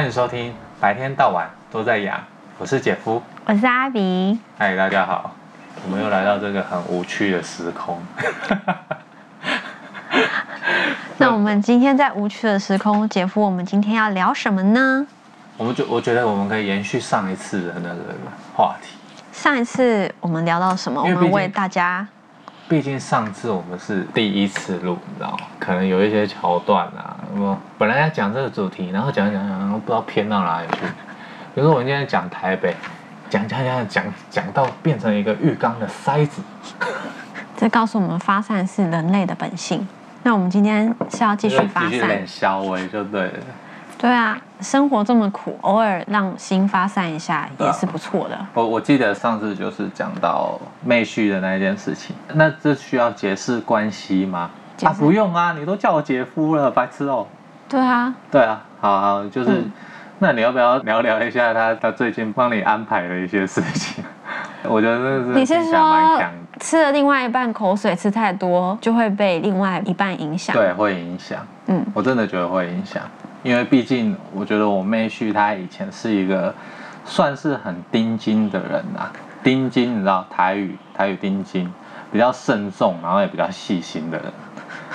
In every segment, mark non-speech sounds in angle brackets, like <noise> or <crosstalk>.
欢迎收听，白天到晚都在养，我是姐夫，我是阿比，嗨，大家好，我们又来到这个很无趣的时空。<laughs> 那我们今天在无趣的时空，姐夫，我们今天要聊什么呢？我们就我觉得我们可以延续上一次的那个话题。上一次我们聊到什么？我们为大家。毕竟上次我们是第一次录，你知道吗？可能有一些桥段啊，我本来要讲这个主题，然后讲讲讲，不知道偏到哪里去。比如说我们今天讲台北，讲讲讲讲讲到变成一个浴缸的塞子。这告诉我们发散是人类的本性。那我们今天是要继续发散，继续点消微就对了。对啊，生活这么苦，偶尔让心发散一下也是不错的。我我记得上次就是讲到妹婿的那一件事情，那这需要解释关系吗？啊，不用啊，你都叫我姐夫了，白痴哦。对啊，对啊，好好，就是，嗯、那你要不要聊聊一下他他最近帮你安排的一些事情？<laughs> 我觉得这是你是说吃了另外一半口水吃太多就会被另外一半影响？对，会影响。嗯，我真的觉得会影响。因为毕竟，我觉得我妹婿他以前是一个算是很丁金的人呐，丁金你知道台语台语丁金，比较慎重，然后也比较细心的人，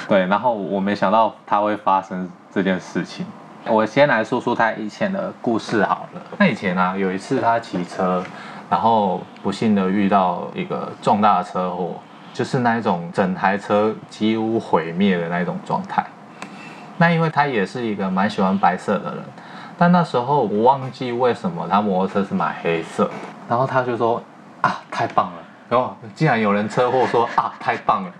对，然后我没想到他会发生这件事情。我先来说说他以前的故事好了。那以前啊，有一次他骑车，然后不幸的遇到一个重大的车祸，就是那一种整台车几乎毁灭的那一种状态。那因为他也是一个蛮喜欢白色的人，但那时候我忘记为什么他摩托车是买黑色，然后他就说啊太棒了，然后竟然有人车祸说啊太棒了，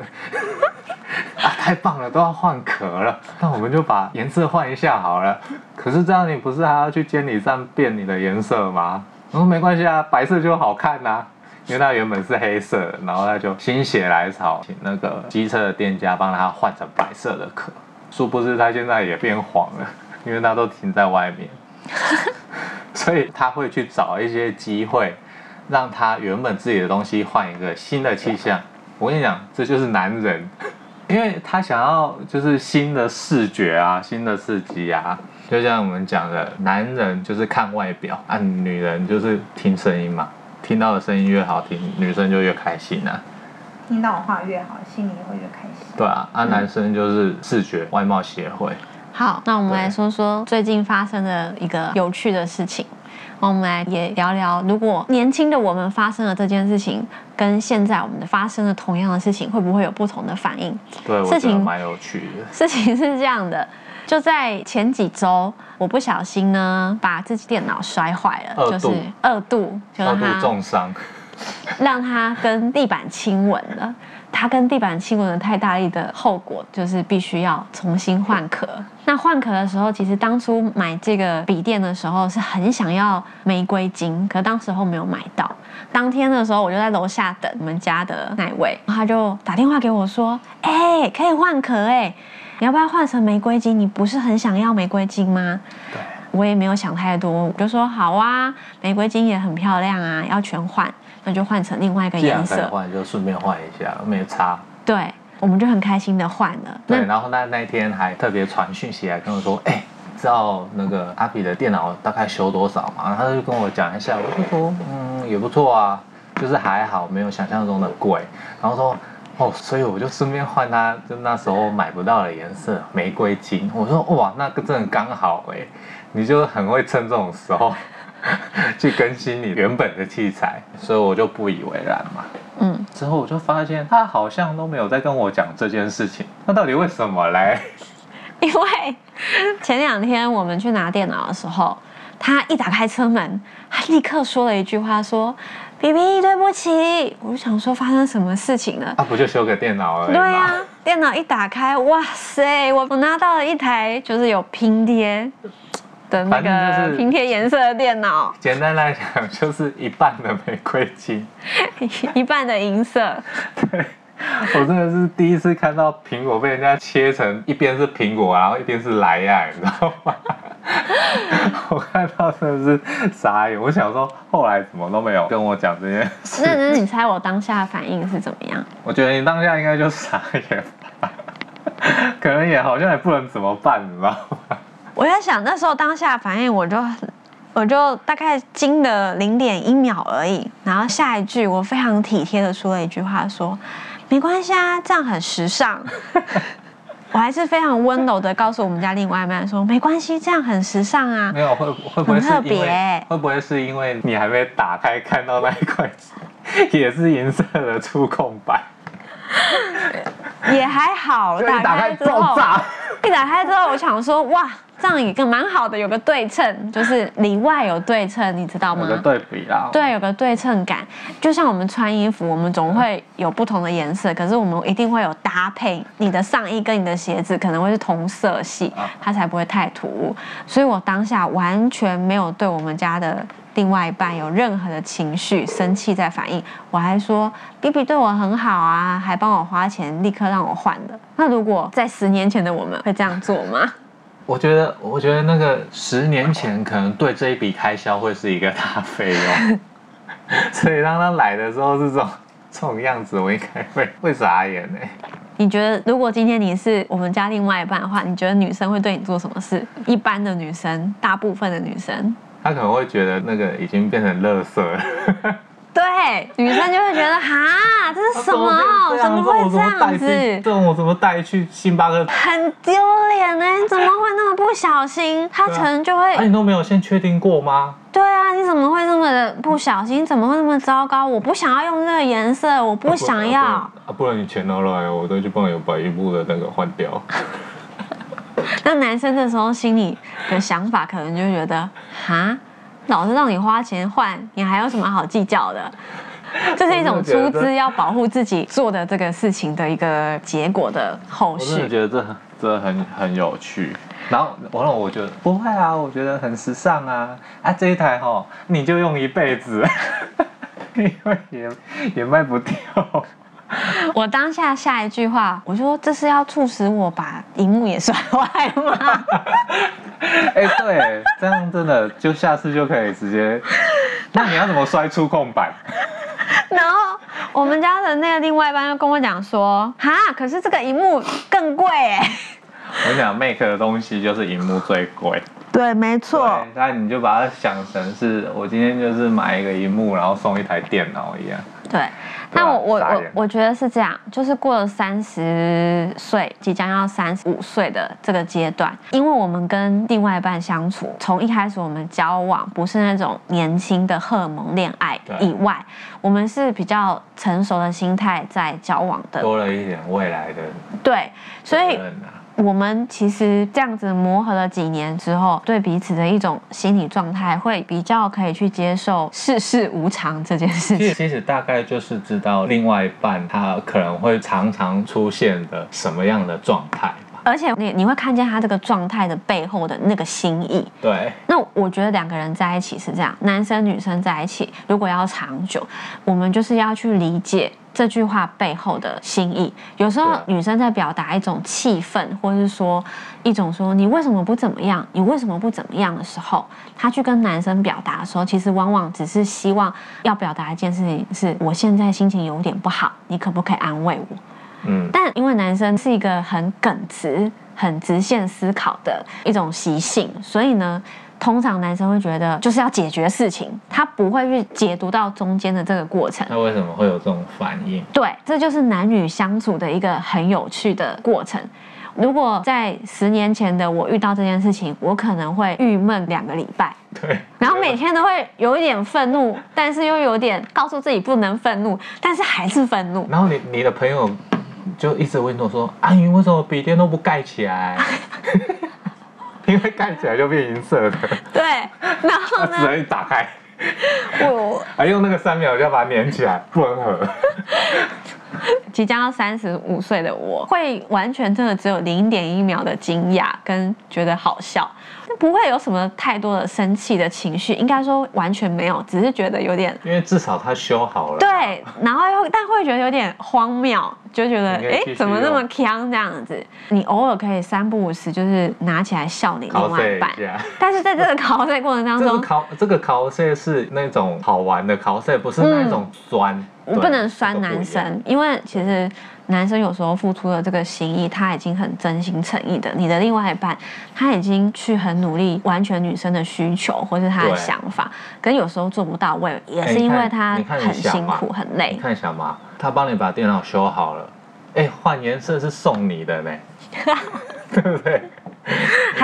<laughs> 啊太棒了都要换壳了，那我们就把颜色换一下好了。可是这样你不是还要去监理站变你的颜色吗？我说没关系啊，白色就好看呐，因为他原本是黑色，然后他就心血来潮请那个机车的店家帮他换成白色的壳。殊不知他现在也变黄了，因为他都停在外面，<laughs> 所以他会去找一些机会，让他原本自己的东西换一个新的气象。我跟你讲，这就是男人，因为他想要就是新的视觉啊，新的刺激啊。就像我们讲的，男人就是看外表，啊，女人就是听声音嘛，听到的声音越好听，女生就越开心啊。听到我话越好，心里也会越开心。对啊，啊，男生就是视觉外貌协会。好，那我们来说说最近发生的一个有趣的事情。我们来也聊聊，如果年轻的我们发生了这件事情，跟现在我们的发生了同样的事情，会不会有不同的反应？对，事情蛮有趣的。事情是这样的，就在前几周，我不小心呢把自己电脑摔坏了，就是二度，就是二度重伤。<laughs> 让它跟地板亲吻了，它跟地板亲吻的太大力的后果就是必须要重新换壳。那换壳的时候，其实当初买这个笔电的时候是很想要玫瑰金，可当时候没有买到。当天的时候，我就在楼下等我们家的那位，他就打电话给我说：“哎，可以换壳哎，你要不要换成玫瑰金？你不是很想要玫瑰金吗？”对，我也没有想太多，我就说：“好啊，玫瑰金也很漂亮啊，要全换。”那就换成另外一个颜色，换就顺便换一下，没差。对，我们就很开心的换了。对，然后那那一天还特别传讯息来跟我说，哎，知道那个阿比的电脑大概修多少嘛？他就跟我讲一下，我就说，嗯，也不错啊，就是还好，没有想象中的贵。然后说，哦，所以我就顺便换他，就那时候买不到的颜色，玫瑰金。我说，哇，那个真的刚好哎，你就很会趁这种时候。<laughs> 去更新你原本的器材，所以我就不以为然嘛。嗯，之后我就发现他好像都没有在跟我讲这件事情，那到底为什么嘞？<laughs> 因为前两天我们去拿电脑的时候，他一打开车门，他立刻说了一句话，说：“B B，对不起。”我就想说发生什么事情了？他、啊、不就修个电脑而已吗？对啊，电脑一打开，哇塞，我我拿到了一台就是有拼贴。的那个拼贴颜色的电脑，简单来讲就是一半的玫瑰金，<laughs> 一半的银色。对，我真的是第一次看到苹果被人家切成一边是苹果，然后一边是莱雅，你知道吗？<laughs> 我看到真的是傻眼。我想说，后来怎么都没有跟我讲这件事。那那你猜我当下的反应是怎么样？我觉得你当下应该就傻眼吧，可能也好像也不能怎么办，你知道吗？我在想那时候当下反应，我就我就大概惊了零点一秒而已。然后下一句我非常体贴的说了一句话说，没关系啊，这样很时尚。我还是非常温柔的告诉我们家另外一半说，没关系，这样很时尚啊。没有会会不会特别？会不会是因为你还没打开看到那一块也是银色的触控板？也还好，打开之后爆炸。一打开之后，我想说，哇，这样一个蛮好的，有个对称，就是里外有对称，你知道吗？有个对比啦。对，有个对称感，就像我们穿衣服，我们总会有不同的颜色，可是我们一定会有搭配。你的上衣跟你的鞋子可能会是同色系，它才不会太突兀。所以我当下完全没有对我们家的。另外一半有任何的情绪、生气在反应，我还说 BB 对我很好啊，还帮我花钱，立刻让我换的。那如果在十年前的我们会这样做吗？我觉得，我觉得那个十年前可能对这一笔开销会是一个大费用，<laughs> 所以当他来的时候是这种这种样子，我应该会会傻眼呢。你觉得如果今天你是我们家另外一半的话，你觉得女生会对你做什么事？一般的女生，大部分的女生。他可能会觉得那个已经变成垃圾了，对，女生就会觉得哈，这是什么？怎么会这样子？这种我怎么带去星巴克？很丢脸呢，你怎么会那么不小心？他可能就会，那、啊、你都没有先确定过吗？对啊，你怎么会那么的不小心？怎么会那么糟糕？我不想要用那个颜色，我不想要。啊不，然你钱拿来，我再去帮你把衣服的那个换掉。那男生这时候心里的想法可能就觉得，哈，老是让你花钱换，你还有什么好计较的？这是一种出资要保护自己做的这个事情的一个结果的后续。我觉得这这很很有趣。然后完了，我觉得不会啊，我觉得很时尚啊。啊，这一台齁，你就用一辈子，<laughs> 因为也也卖不掉。<laughs> 我当下下一句话，我说，这是要促使我把荧幕也摔坏吗？<laughs> 哎、欸，对，这样真的就下次就可以直接。那你要怎么摔触控板？<laughs> 然后我们家的那个另外一半就跟我讲说，哈，可是这个荧幕更贵哎。我跟你讲，Make 的东西就是荧幕最贵。对，没错。那你就把它想成是我今天就是买一个荧幕，然后送一台电脑一样。对。那我我我我觉得是这样，就是过了三十岁，即将要三十五岁的这个阶段，因为我们跟另外一半相处，从一开始我们交往不是那种年轻的荷尔蒙恋爱以外，我们是比较成熟的心态在交往的，多了一点未来的对，所以。我们其实这样子磨合了几年之后，对彼此的一种心理状态会比较可以去接受世事无常这件事情。其实 <laughs> 大概就是知道另外一半他可能会常常出现的什么样的状态。而且你你会看见他这个状态的背后的那个心意。对。那我觉得两个人在一起是这样，男生女生在一起，如果要长久，我们就是要去理解这句话背后的心意。有时候女生在表达一种气愤，或者是说一种说你为什么不怎么样，你为什么不怎么样的时候，她去跟男生表达的时候，其实往往只是希望要表达一件事情，是我现在心情有点不好，你可不可以安慰我？嗯，但因为男生是一个很耿直、很直线思考的一种习性，所以呢，通常男生会觉得就是要解决事情，他不会去解读到中间的这个过程。那为什么会有这种反应？对，这就是男女相处的一个很有趣的过程。如果在十年前的我遇到这件事情，我可能会郁闷两个礼拜，对，然后每天都会有一点愤怒，但是又有点告诉自己不能愤怒，但是还是愤怒。然后你你的朋友。就一直问我说：“阿云，为什么笔电都不盖起来？<laughs> 因为盖起来就变银色的。”对，然后呢？只能一打开，我还用那个三秒就要把它粘起来，不能合。<laughs> 即将要三十五岁的我，会完全真的只有零点一秒的惊讶跟觉得好笑。不会有什么太多的生气的情绪，应该说完全没有，只是觉得有点，因为至少他修好了。对，然后又但会觉得有点荒谬，就觉得哎，怎么那么锵这样子？你偶尔可以三不五时就是拿起来笑你另外一半，但是在这个考试过程当中，考这个考试是那种好玩的考试，不是那种酸。我不能酸男生，因为其实男生有时候付出的这个心意，他已经很真心诚意的。你的另外一半，他已经去很努力完全女生的需求或是他的想法，可是有时候做不到位，也是因为他很辛苦很累。你看一下嘛，他帮你把电脑修好了，哎，换颜色是送你的呢，<laughs> 对不对？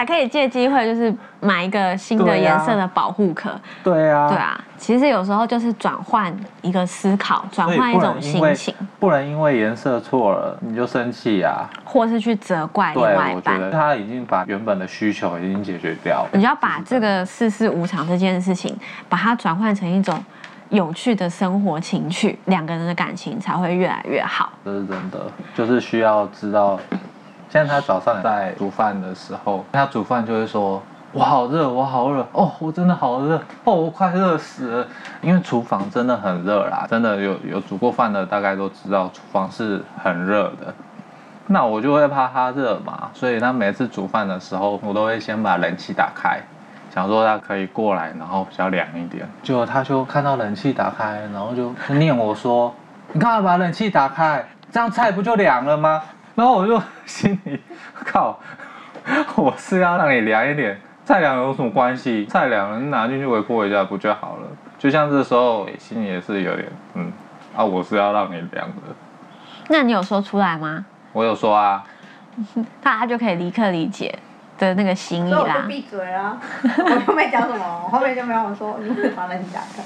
还可以借机会，就是买一个新的颜色的保护壳。对啊，对啊。其实有时候就是转换一个思考，转换一种心情。不能因为颜色错了你就生气啊，或是去责怪另外一半。对，我觉得他已经把原本的需求已经解决掉了。你要把这个世事无常这件事情，把它转换成一种有趣的生活情趣，两个人的感情才会越来越好。这是真的，就是需要知道。现在他早上在煮饭的时候，他煮饭就会说：“我好热，我好热哦，我真的好热哦，我快热死了。”因为厨房真的很热啦，真的有有煮过饭的大概都知道厨房是很热的。那我就会怕他热嘛，所以他每次煮饭的时候，我都会先把冷气打开，想说他可以过来，然后比较凉一点。结果他就看到冷气打开，然后就念我说：“你干嘛把冷气打开？这样菜不就凉了吗？”然后我就心里 <laughs> 靠，<laughs> 我是要让你凉一点，再凉有什么关系？再凉了，你拿进去微波一下不就好了？就像这时候心里也是有点嗯，啊，我是要让你凉的。那你有说出来吗？我有说啊，他 <laughs> 他就可以立刻理解的那个心意啦。我就闭嘴啊，我就没讲什么，后面就没有说你会把人家的。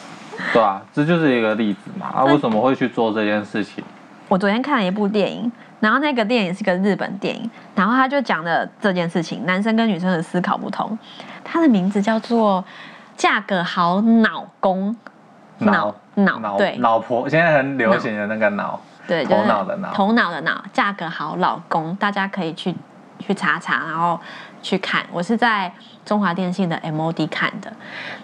对啊，这就是一个例子嘛。啊，为什么会去做这件事情？我昨天看了一部电影，然后那个电影是个日本电影，然后他就讲了这件事情，男生跟女生的思考不同。他的名字叫做《价格好老公》，脑脑对，老婆现在很流行的那个脑，对，头脑的脑，头脑的脑，价格好老公，大家可以去去查查，然后。去看，我是在中华电信的 MOD 看的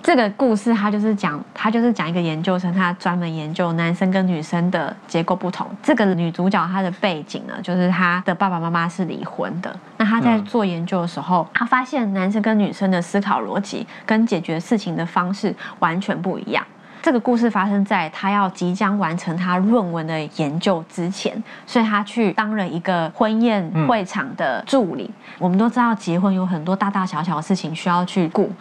这个故事。他就是讲，他就是讲一个研究生，他专门研究男生跟女生的结构不同。这个女主角她的背景呢，就是她的爸爸妈妈是离婚的。那她在做研究的时候，她发现男生跟女生的思考逻辑跟解决事情的方式完全不一样。这个故事发生在他要即将完成他论文的研究之前，所以他去当了一个婚宴会场的助理。嗯、我们都知道，结婚有很多大大小小的事情需要去顾。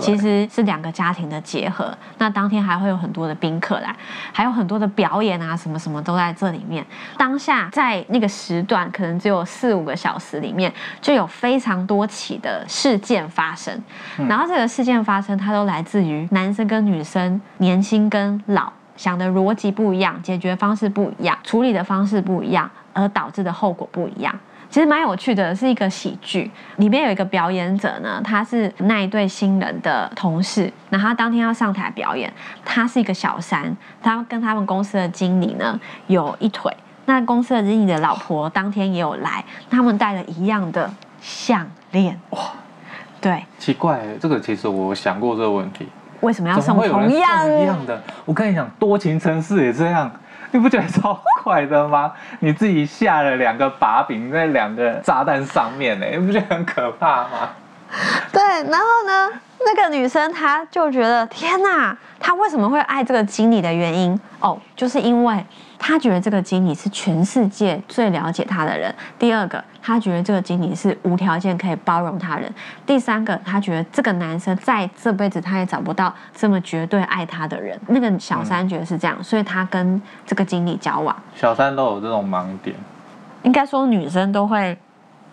其实是两个家庭的结合。那当天还会有很多的宾客来，还有很多的表演啊，什么什么都在这里面。当下在那个时段，可能只有四五个小时里面，就有非常多起的事件发生。然后这个事件发生，它都来自于男生跟女生年轻跟老想的逻辑不一样，解决方式不一样，处理的方式不一样，而导致的后果不一样。其实蛮有趣的，是一个喜剧，里面有一个表演者呢，他是那一对新人的同事，那他当天要上台表演，他是一个小三，他跟他们公司的经理呢有一腿，那公司的经理的老婆当天也有来，他们戴了一样的项链，哇，对，奇怪，这个其实我想过这个问题，为什么要送同样？一样的？我跟你讲，多情城市也这样。你不觉得超坏的吗？你自己下了两个把柄在两个炸弹上面呢，你不觉得很可怕吗？对，然后呢，那个女生她就觉得天哪，她为什么会爱这个经理的原因哦，就是因为。他觉得这个经理是全世界最了解他的人。第二个，他觉得这个经理是无条件可以包容他人。第三个，他觉得这个男生在这辈子他也找不到这么绝对爱他的人。那个小三觉得是这样，所以他跟这个经理交往。小三都有这种盲点，应该说女生都会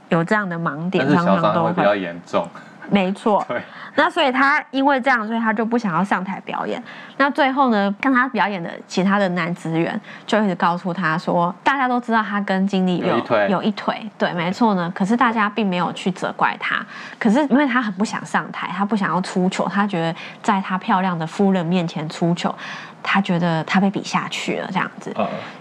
有这样的盲点，但是小三会比较严重。没错，对，那所以他因为这样，所以他就不想要上台表演。那最后呢，跟他表演的其他的男职员就一直告诉他说，大家都知道他跟经理有有一腿，有一腿，对，没错呢。可是大家并没有去责怪他。可是因为他很不想上台，他不想要出糗，他觉得在他漂亮的夫人面前出糗，他觉得他被比下去了这样子。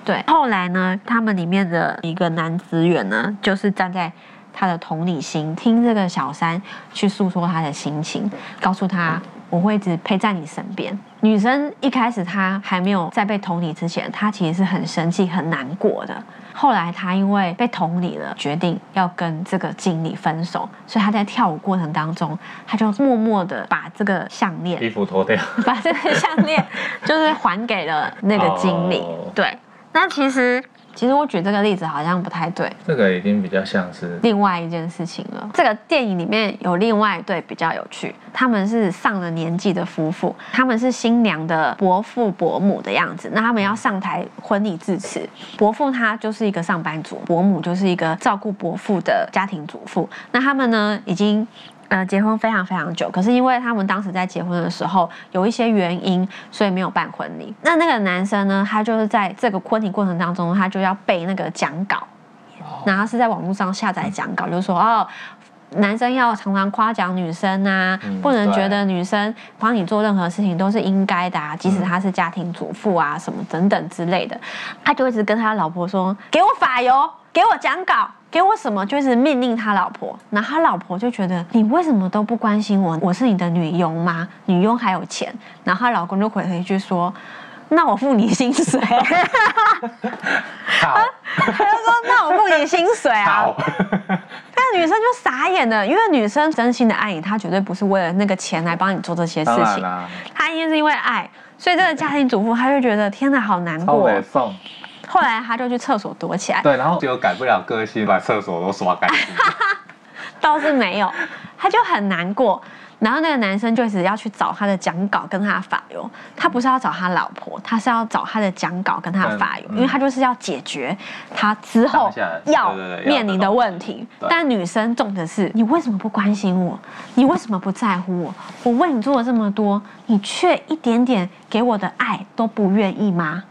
对。后来呢，他们里面的一个男职员呢，就是站在。他的同理心，听这个小三去诉说他的心情，告诉他我会一直陪在你身边。女生一开始她还没有在被同理之前，她其实是很生气、很难过的。后来她因为被同理了，决定要跟这个经理分手，所以她在跳舞过程当中，她就默默的把这个项链衣服脱掉，<laughs> 把这个项链就是还给了那个经理。对，那其实。其实我举这个例子好像不太对，这个已经比较像是另外一件事情了。这个电影里面有另外一对比较有趣，他们是上了年纪的夫妇，他们是新娘的伯父伯母的样子。那他们要上台婚礼致辞，伯父他就是一个上班族，伯母就是一个照顾伯父的家庭主妇。那他们呢，已经。呃，结婚非常非常久，可是因为他们当时在结婚的时候有一些原因，所以没有办婚礼。那那个男生呢，他就是在这个婚礼过程当中，他就要背那个讲稿，然后是在网络上下载讲稿，就是说哦，男生要常常夸奖女生啊，不能觉得女生帮你做任何事情都是应该的啊，即使她是家庭主妇啊，什么等等之类的，他就一直跟他老婆说，给我发油，给我讲稿。给我什么就是命令他老婆，那他老婆就觉得你为什么都不关心我？我是你的女佣吗？女佣还有钱？然后他老公就回了一句说：“那我付你薪水。”好，他就说：“那我付你薪水啊。好”但女生就傻眼了，因为女生真心的爱你，她绝对不是为了那个钱来帮你做这些事情，她一定是因为爱。所以这个家庭主妇，她就觉得天哪，好难过。后来他就去厕所躲起来，对，然后就改不了个性，把厕所都刷干净。<laughs> 倒是没有，他就很难过。然后那个男生就一直要去找他的讲稿跟他的发油，他不是要找他老婆，他是要找他的讲稿跟他的发油，因为他就是要解决他之后要面临的问题。但女生重的是，你为什么不关心我？你为什么不在乎我？我为你做了这么多，你却一点点给我的爱都不愿意吗？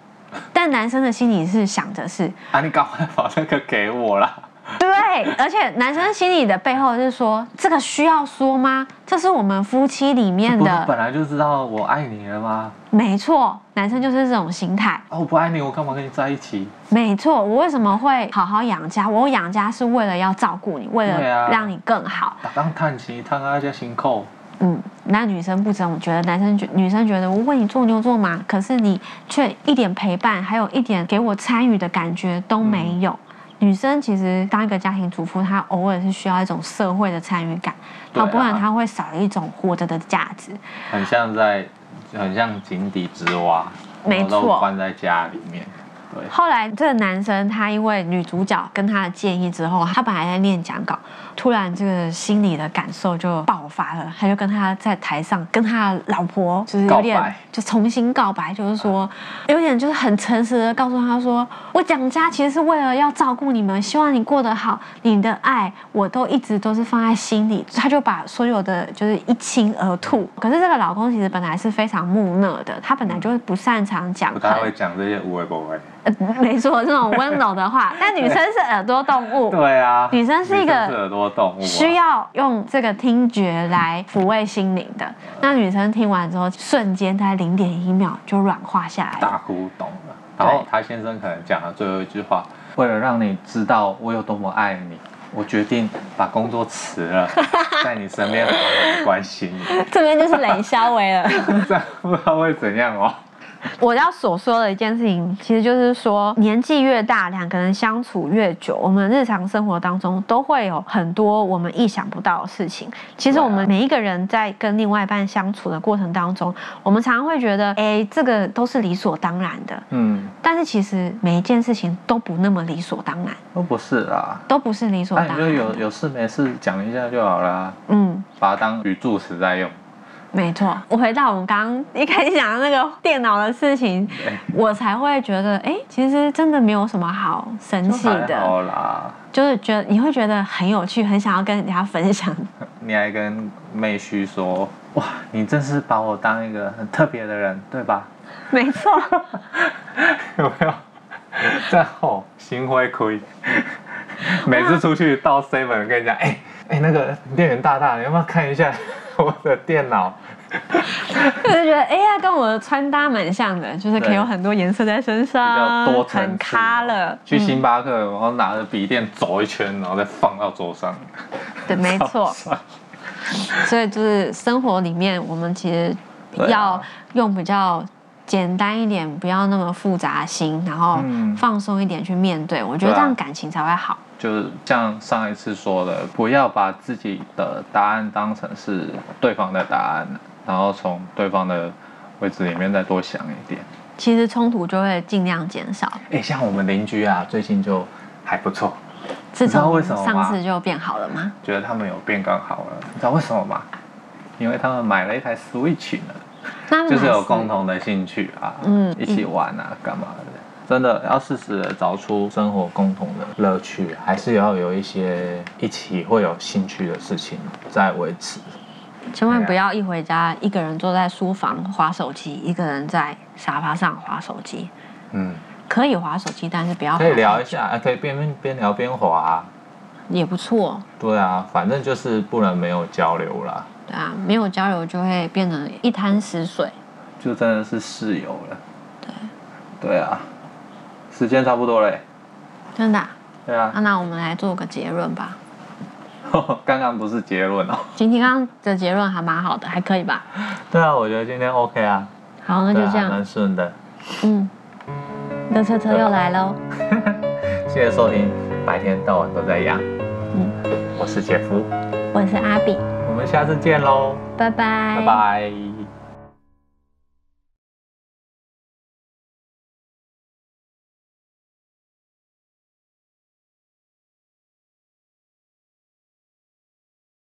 但男生的心里是想着是啊，你赶快把这个给我啦。对，而且男生心里的背后是说，这个需要说吗？这是我们夫妻里面的，本来就知道我爱你了吗？没错，男生就是这种心态。啊，我不爱你，我干嘛跟你在一起？没错，我为什么会好好养家？我养家是为了要照顾你，为了让你更好。当叹气，叹阿家辛苦。嗯，那女生不怎么觉得，男生觉女生觉得我为你做牛做马，可是你却一点陪伴，还有一点给我参与的感觉都没有。嗯、女生其实当一个家庭主妇，她偶尔是需要一种社会的参与感，啊、不然她会少了一种活着的价值。很像在，很像井底之蛙，没错，关在家里面。对。后来这个男生他因为女主角跟他的建议之后，他本来在念讲稿。突然，这个心里的感受就爆发了，他就跟他在台上跟他老婆就是有点就重新告白，就是说有点就是很诚实的告诉他说，我蒋家其实是为了要照顾你们，希望你过得好，你的爱我都一直都是放在心里。他就把所有的就是一清而吐。可是这个老公其实本来是非常木讷的，他本来就是不擅长讲，不太会讲这些无为不为。呃，没错，这种温柔的话。<laughs> 但女生是耳朵动物，对啊，女生是一个耳朵。需要用这个听觉来抚慰心灵的。那女生听完之后，瞬间在零点一秒就软化下来，大哭懂了。然后她先生可能讲了最后一句话：为了让你知道我有多么爱你，我决定把工作辞了，<laughs> 在你身边好好关心你。这边就是冷笑微了，<laughs> 这样不知道会怎样哦。<laughs> 我要所说的一件事情，其实就是说，年纪越大，两个人相处越久，我们日常生活当中都会有很多我们意想不到的事情。其实我们每一个人在跟另外一半相处的过程当中，我们常常会觉得，哎，这个都是理所当然的。嗯。但是其实每一件事情都不那么理所当然。都不是啦。都不是理所当然。那你就有有事没事讲一下就好啦。嗯。把它当语助词在用。没错，我回到我们刚刚一开始讲的那个电脑的事情，我才会觉得，哎，其实真的没有什么好生气的。好啦，就是觉得你会觉得很有趣，很想要跟人家分享。<laughs> 你还跟妹婿说，哇，你真是把我当一个很特别的人，对吧？没错。<laughs> 有没有？在后心灰灰。<laughs> 每次出去到 seven 跟人家，哎哎，那个店员大大，你要不要看一下？<laughs> 我的电脑，<laughs> 我就觉得哎呀，跟我的穿搭蛮像的，就是可以有很多颜色在身上，比较多很咖了。去星巴克，然后拿着笔电走一圈，然后再放到桌上。对，没 <laughs> 错。所以就是生活里面，我们其实要用比较简单一点，不要那么复杂心，然后放松一点去面对。我觉得这样感情才会好。就是像上一次说的，不要把自己的答案当成是对方的答案，然后从对方的位置里面再多想一点。其实冲突就会尽量减少。哎，像我们邻居啊，最近就还不错。自从上次就变好了吗？觉得他们有变更好了，你知道为什么吗？因为他们买了一台 Switch 呢，就是有共同的兴趣啊，嗯，一起玩啊，干嘛的？真的要适时的找出生活共同的乐趣，还是要有一些一起会有兴趣的事情在维持。千万不要一回家一个人坐在书房划手机，一个人在沙发上划手机。嗯。可以划手机，但是不要。可以聊一下，可以边边聊边划，啊，也不错。对啊，反正就是不能没有交流啦。对啊，没有交流就会变成一滩死水，就真的是室友了。对。对啊，时间差不多嘞。真的，啊？对啊。那我们来做个结论吧。<laughs> 刚刚不是结论哦。今天刚刚的结论还蛮好的，还可以吧？对啊，我觉得今天 OK 啊。好，那就这样。蛮顺的。嗯。乐车车又来喽！<laughs> 谢谢收听，白天到晚都在养。嗯，我是杰夫，我是阿比，我们下次见喽，拜拜，拜拜。